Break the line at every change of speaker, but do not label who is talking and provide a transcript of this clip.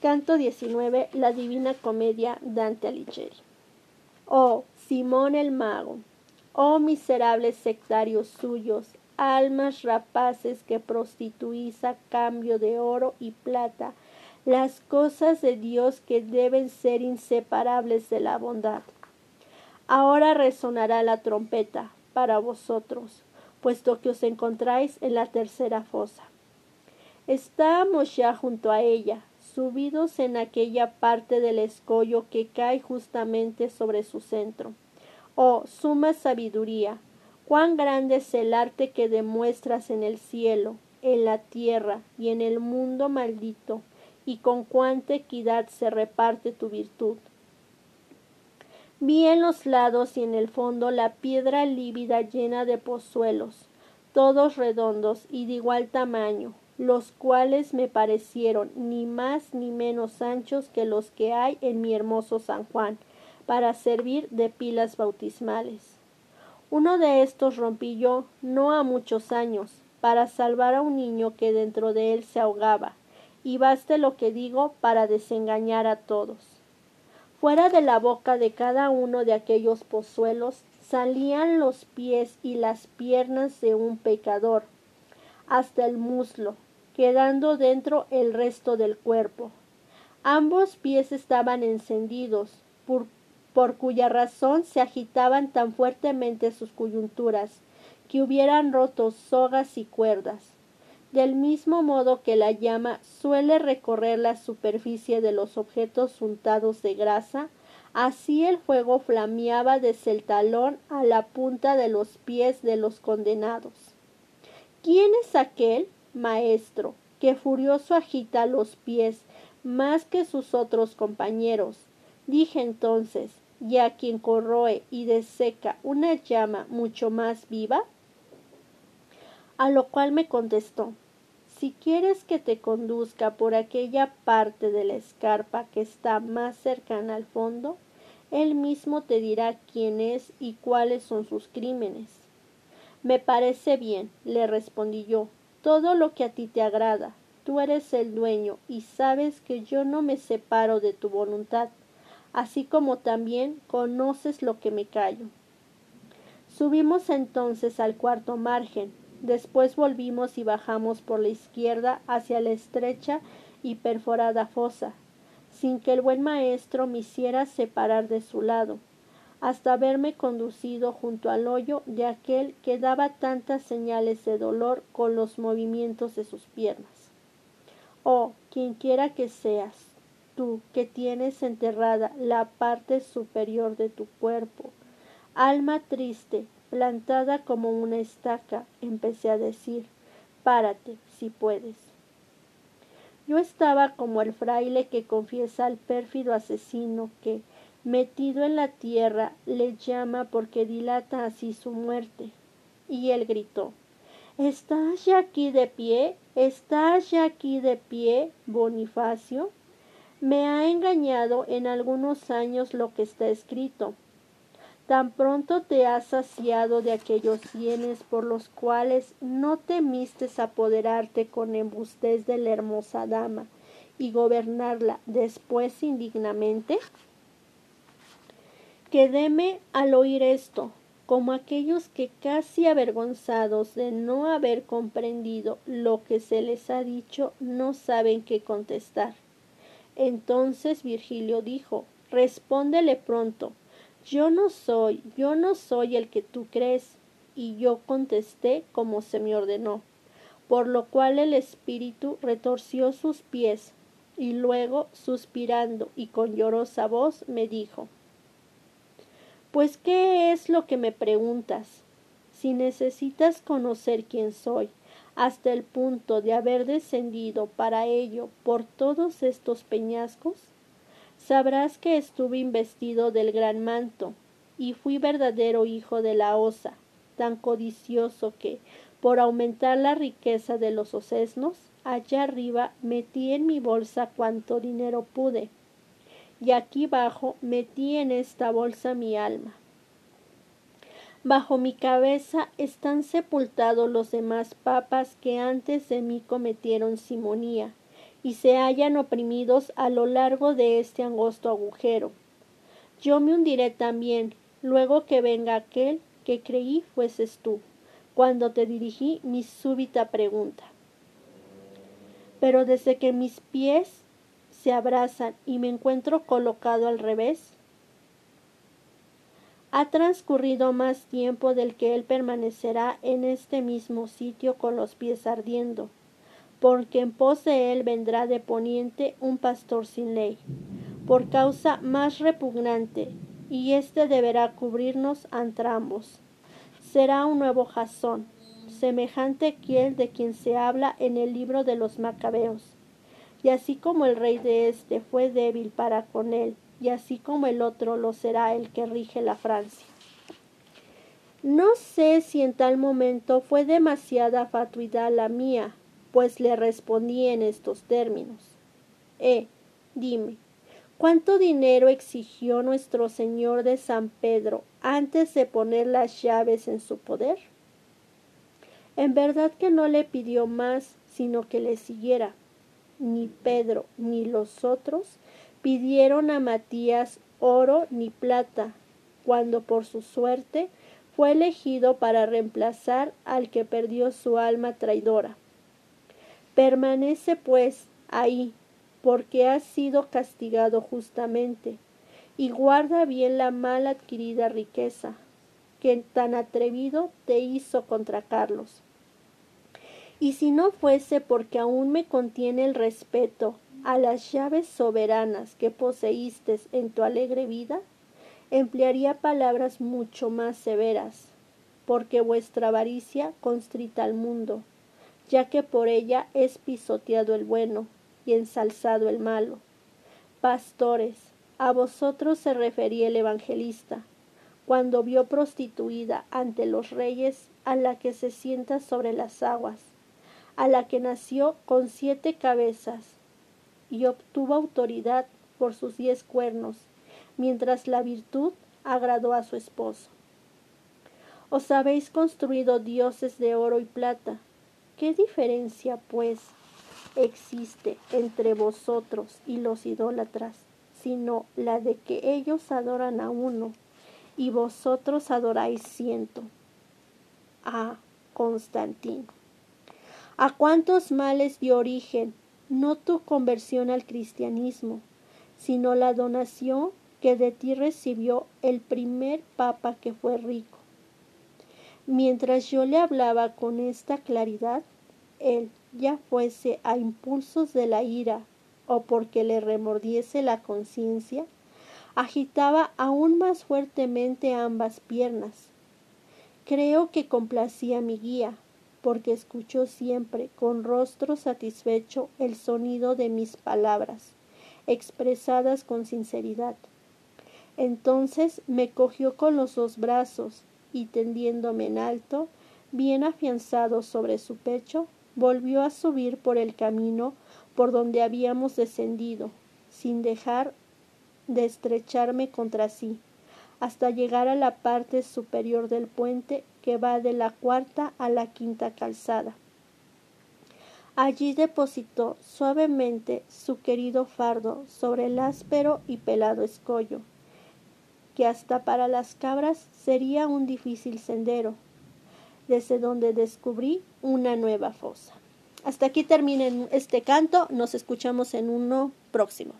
Canto 19, la Divina Comedia, Dante Alighieri. Oh, Simón el Mago, oh miserables sectarios suyos, almas rapaces que prostituís a cambio de oro y plata, las cosas de Dios que deben ser inseparables de la bondad. Ahora resonará la trompeta para vosotros, puesto que os encontráis en la tercera fosa. Estamos ya junto a ella, subidos en aquella parte del escollo que cae justamente sobre su centro. Oh, suma sabiduría, cuán grande es el arte que demuestras en el cielo, en la tierra y en el mundo maldito, y con cuánta equidad se reparte tu virtud. Vi en los lados y en el fondo la piedra lívida llena de pozuelos, todos redondos y de igual tamaño, los cuales me parecieron ni más ni menos anchos que los que hay en mi hermoso San Juan, para servir de pilas bautismales. Uno de estos rompí yo, no a muchos años, para salvar a un niño que dentro de él se ahogaba, y baste lo que digo para desengañar a todos. Fuera de la boca de cada uno de aquellos pozuelos salían los pies y las piernas de un pecador, hasta el muslo, quedando dentro el resto del cuerpo. Ambos pies estaban encendidos, por, por, cuya razón se agitaban tan fuertemente sus coyunturas, que hubieran roto sogas y cuerdas. Del mismo modo que la llama suele recorrer la superficie de los objetos untados de grasa, así el fuego flameaba desde el talón a la punta de los pies de los condenados. ¿Quién es aquel? Maestro, que furioso agita los pies más que sus otros compañeros. Dije entonces, ¿y a quien corroe y deseca una llama mucho más viva? A lo cual me contestó, si quieres que te conduzca por aquella parte de la escarpa que está más cercana al fondo, él mismo te dirá quién es y cuáles son sus crímenes. Me parece bien, le respondí yo, todo lo que a ti te agrada. Tú eres el dueño y sabes que yo no me separo de tu voluntad, así como también conoces lo que me callo. Subimos entonces al cuarto margen, después volvimos y bajamos por la izquierda hacia la estrecha y perforada fosa, sin que el buen maestro me hiciera separar de su lado hasta verme conducido junto al hoyo de aquel que daba tantas señales de dolor con los movimientos de sus piernas. Oh, quienquiera que seas, tú que tienes enterrada la parte superior de tu cuerpo, alma triste, plantada como una estaca, empecé a decir, párate, si puedes. Yo estaba como el fraile que confiesa al pérfido asesino que, metido en la tierra, le llama porque dilata así su muerte. Y él gritó ¿Estás ya aquí de pie? ¿Estás ya aquí de pie, Bonifacio? Me ha engañado en algunos años lo que está escrito. Tan pronto te has saciado de aquellos bienes por los cuales no temistes apoderarte con embustes de la hermosa dama y gobernarla después indignamente? Quedéme al oír esto, como aquellos que casi avergonzados de no haber comprendido lo que se les ha dicho no saben qué contestar. Entonces Virgilio dijo, respóndele pronto, yo no soy, yo no soy el que tú crees. Y yo contesté como se me ordenó, por lo cual el espíritu retorció sus pies, y luego, suspirando y con llorosa voz, me dijo pues ¿qué es lo que me preguntas? Si necesitas conocer quién soy, hasta el punto de haber descendido para ello por todos estos peñascos, sabrás que estuve investido del gran manto, y fui verdadero hijo de la osa, tan codicioso que, por aumentar la riqueza de los ocesnos, allá arriba metí en mi bolsa cuanto dinero pude, y aquí bajo metí en esta bolsa mi alma. Bajo mi cabeza están sepultados los demás papas que antes de mí cometieron simonía, y se hallan oprimidos a lo largo de este angosto agujero. Yo me hundiré también, luego que venga aquel que creí fueses tú, cuando te dirigí mi súbita pregunta. Pero desde que mis pies se abrazan y me encuentro colocado al revés, ha transcurrido más tiempo del que él permanecerá en este mismo sitio con los pies ardiendo, porque en pos de él vendrá de poniente un pastor sin ley, por causa más repugnante, y éste deberá cubrirnos a entrambos. Será un nuevo jazón, semejante aquel de quien se habla en el libro de los macabeos. Y así como el rey de éste fue débil para con él, y así como el otro lo será el que rige la Francia. No sé si en tal momento fue demasiada fatuidad la mía, pues le respondí en estos términos. Eh, dime, ¿cuánto dinero exigió nuestro Señor de San Pedro antes de poner las llaves en su poder? En verdad que no le pidió más, sino que le siguiera. Ni Pedro ni los otros pidieron a Matías oro ni plata, cuando por su suerte fue elegido para reemplazar al que perdió su alma traidora. Permanece pues ahí, porque has sido castigado justamente, y guarda bien la mal adquirida riqueza, que tan atrevido te hizo contra Carlos. Y si no fuese porque aún me contiene el respeto a las llaves soberanas que poseíste en tu alegre vida, emplearía palabras mucho más severas, porque vuestra avaricia constrita al mundo, ya que por ella es pisoteado el bueno y ensalzado el malo. Pastores, a vosotros se refería el evangelista, cuando vio prostituida ante los reyes a la que se sienta sobre las aguas, a la que nació con siete cabezas, y obtuvo autoridad por sus diez cuernos, mientras la virtud agradó a su esposo. Os habéis construido dioses de oro y plata. ¿Qué diferencia, pues, existe entre vosotros y los idólatras, sino la de que ellos adoran a uno y vosotros adoráis ciento? Ah, Constantino. ¿A cuántos males dio origen no tu conversión al cristianismo, sino la donación que de ti recibió el primer papa que fue rico. Mientras yo le hablaba con esta claridad, él, ya fuese a impulsos de la ira o porque le remordiese la conciencia, agitaba aún más fuertemente ambas piernas. Creo que complacía mi guía, porque escuchó siempre con rostro satisfecho el sonido de mis palabras, expresadas con sinceridad. Entonces me cogió con los dos brazos y tendiéndome en alto, bien afianzado sobre su pecho, volvió a subir por el camino por donde habíamos descendido, sin dejar de estrecharme contra sí, hasta llegar a la parte superior del puente que va de la cuarta a la quinta calzada. Allí depositó suavemente su querido fardo sobre el áspero y pelado escollo, que hasta para las cabras sería un difícil sendero, desde donde descubrí una nueva fosa. Hasta aquí termina este canto, nos escuchamos en uno próximo.